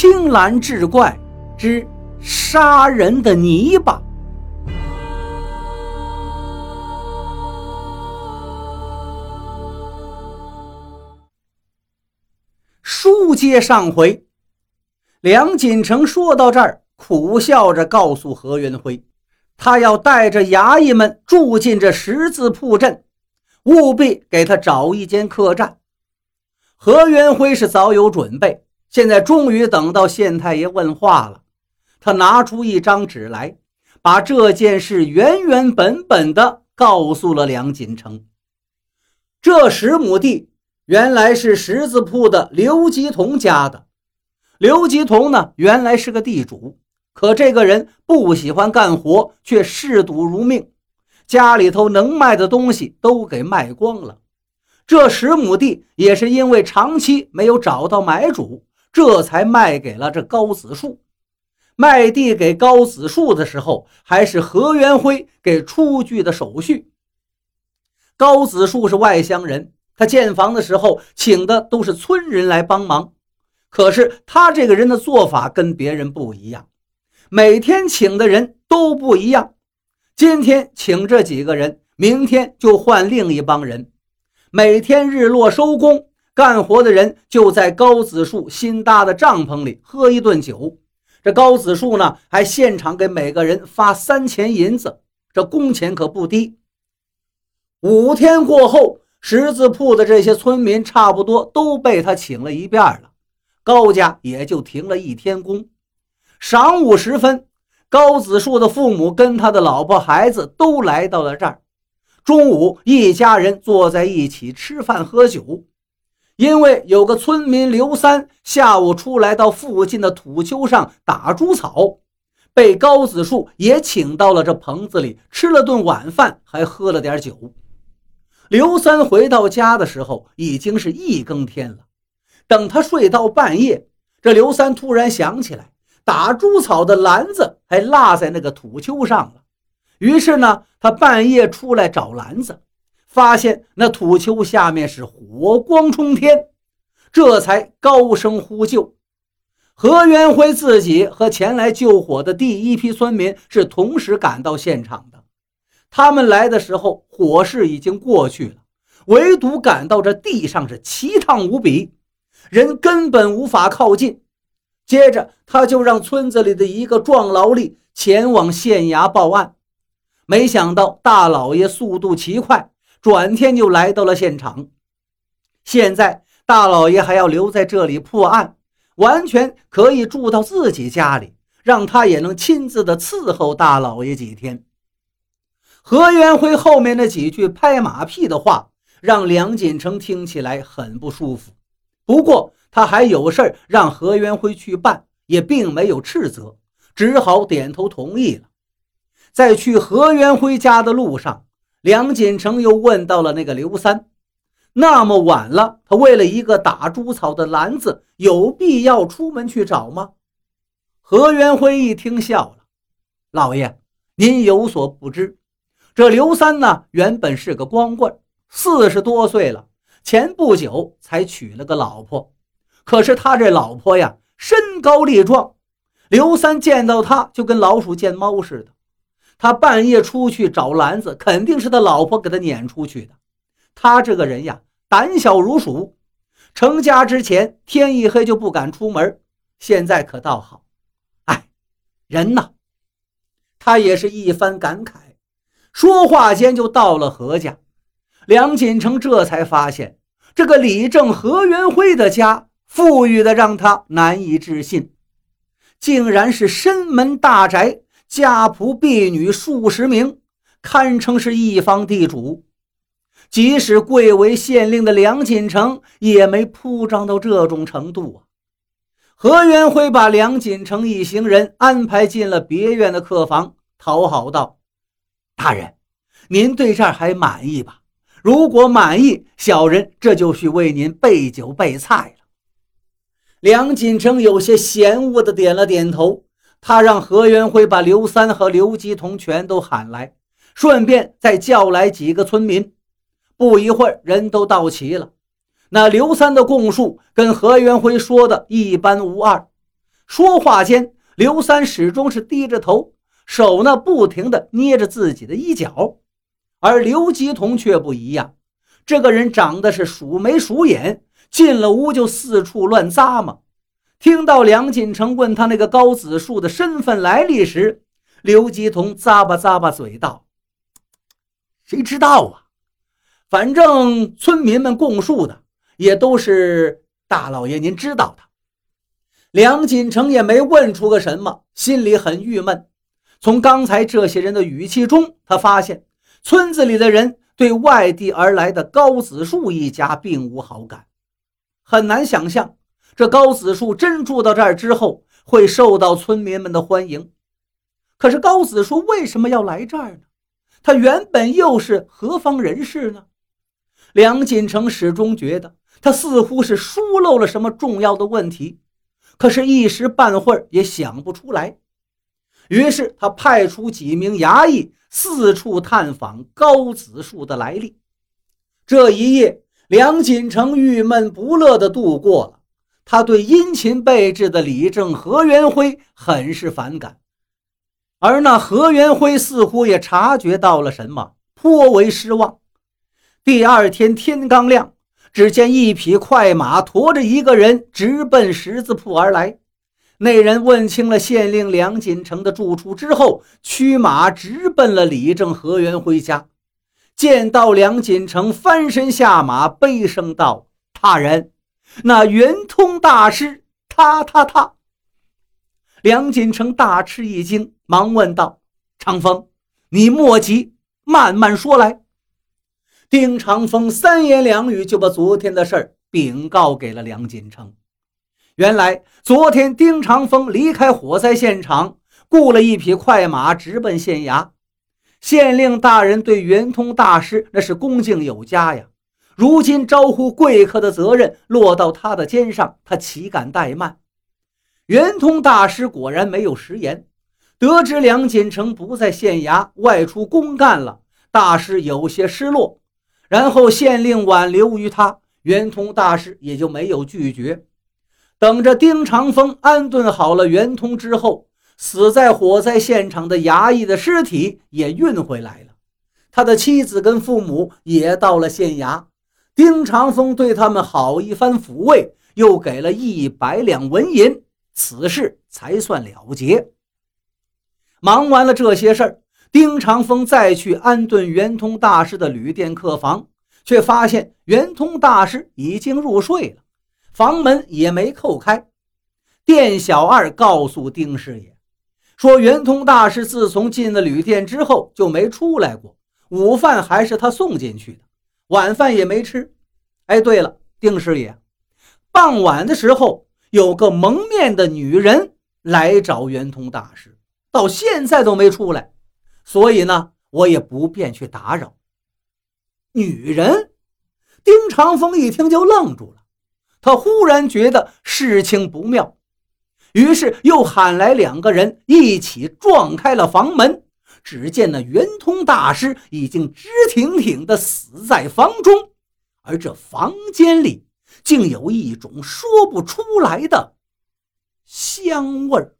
青蓝志怪之杀人的泥巴。书接上回，梁锦成说到这儿，苦笑着告诉何元辉，他要带着衙役们住进这十字铺镇，务必给他找一间客栈。何元辉是早有准备，现在终于等到县太爷问话了。他拿出一张纸来，把这件事原原本本的告诉了梁锦成。这十亩地原来是十字铺的刘吉同家的。刘吉同呢，原来是个地主，可这个人不喜欢干活，却嗜赌如命，家里头能卖的东西都给卖光了。这十亩地也是因为长期没有找到买主，这才卖给了这高子树。卖地给高子树的时候，还是何元辉给出具的手续。高子树是外乡人，他建房的时候请的都是村人来帮忙。可是他这个人的做法跟别人不一样，每天请的人都不一样。今天请这几个人，明天就换另一帮人。每天日落收工，干活的人就在高子树新搭的帐篷里喝一顿酒。这高子树呢，还现场给每个人发三钱银子，这工钱可不低。五天过后，十字铺的这些村民差不多都被他请了一遍了，高家也就停了一天工。晌午时分，高子树的父母跟他的老婆孩子都来到了这儿。中午，一家人坐在一起吃饭喝酒。因为有个村民刘三下午出来到附近的土丘上打猪草，被高子树也请到了这棚子里吃了顿晚饭，还喝了点酒。刘三回到家的时候，已经是一更天了。等他睡到半夜，这刘三突然想起来，打猪草的篮子还落在那个土丘上了。于是呢，他半夜出来找篮子，发现那土丘下面是火光冲天，这才高声呼救。何元辉自己和前来救火的第一批村民是同时赶到现场的。他们来的时候，火势已经过去了，唯独感到这地上是奇烫无比，人根本无法靠近。接着，他就让村子里的一个壮劳力前往县衙报案。没想到大老爷速度奇快，转天就来到了现场。现在大老爷还要留在这里破案，完全可以住到自己家里，让他也能亲自的伺候大老爷几天。何元辉后面那几句拍马屁的话，让梁锦成听起来很不舒服。不过他还有事让何元辉去办，也并没有斥责，只好点头同意了。在去何元辉家的路上，梁锦成又问到了那个刘三：“那么晚了，他为了一个打猪草的篮子，有必要出门去找吗？”何元辉一听笑了：“老爷，您有所不知，这刘三呢，原本是个光棍，四十多岁了，前不久才娶了个老婆。可是他这老婆呀，身高力壮，刘三见到他就跟老鼠见猫似的。”他半夜出去找篮子，肯定是他老婆给他撵出去的。他这个人呀，胆小如鼠。成家之前，天一黑就不敢出门，现在可倒好。哎，人呐，他也是一番感慨。说话间就到了何家，梁锦成这才发现，这个李正何元辉的家富裕的让他难以置信，竟然是深门大宅。家仆婢女数十名，堪称是一方地主。即使贵为县令的梁锦成，也没铺张到这种程度啊！何元辉把梁锦成一行人安排进了别院的客房，讨好道：“大人，您对这儿还满意吧？如果满意，小人这就去为您备酒备菜了。”梁锦成有些嫌恶的点了点头。他让何元辉把刘三和刘吉同全都喊来，顺便再叫来几个村民。不一会儿，人都到齐了。那刘三的供述跟何元辉说的一般无二。说话间，刘三始终是低着头，手呢不停地捏着自己的衣角，而刘吉同却不一样。这个人长得是鼠眉鼠眼，进了屋就四处乱咂摸。听到梁锦成问他那个高子树的身份来历时，刘吉同咂巴咂巴嘴道：“谁知道啊？反正村民们供述的也都是大老爷您知道的。”梁锦成也没问出个什么，心里很郁闷。从刚才这些人的语气中，他发现村子里的人对外地而来的高子树一家并无好感，很难想象。这高子树真住到这儿之后，会受到村民们的欢迎。可是高子树为什么要来这儿呢？他原本又是何方人士呢？梁锦成始终觉得他似乎是疏漏了什么重要的问题，可是，一时半会儿也想不出来。于是，他派出几名衙役四处探访高子树的来历。这一夜，梁锦成郁闷不乐地度过了。他对殷勤备至的李正、何元辉很是反感，而那何元辉似乎也察觉到了什么，颇为失望。第二天天刚亮，只见一匹快马驮着一个人直奔十字铺而来。那人问清了县令梁锦城的住处之后，驱马直奔了李正、何元辉家。见到梁锦城，翻身下马，悲声道：“大人。”那圆通大师，他他他！梁锦成大吃一惊，忙问道：“长风，你莫急，慢慢说来。”丁长风三言两语就把昨天的事儿禀告给了梁锦成。原来，昨天丁长风离开火灾现场，雇了一匹快马，直奔县衙。县令大人对圆通大师那是恭敬有加呀。如今招呼贵客的责任落到他的肩上，他岂敢怠慢？圆通大师果然没有食言。得知梁锦成不在县衙外出公干了，大师有些失落。然后县令挽留于他，圆通大师也就没有拒绝。等着丁长风安顿好了圆通之后，死在火灾现场的衙役的尸体也运回来了，他的妻子跟父母也到了县衙。丁长风对他们好一番抚慰，又给了一百两纹银，此事才算了结。忙完了这些事儿，丁长风再去安顿圆通大师的旅店客房，却发现圆通大师已经入睡了，房门也没扣开。店小二告诉丁师爷，说圆通大师自从进了旅店之后就没出来过，午饭还是他送进去的。晚饭也没吃。哎，对了，丁师爷，傍晚的时候有个蒙面的女人来找圆通大师，到现在都没出来，所以呢，我也不便去打扰。女人，丁长风一听就愣住了，他忽然觉得事情不妙，于是又喊来两个人一起撞开了房门。只见那圆通大师已经直挺挺地死在房中，而这房间里竟有一种说不出来的香味儿。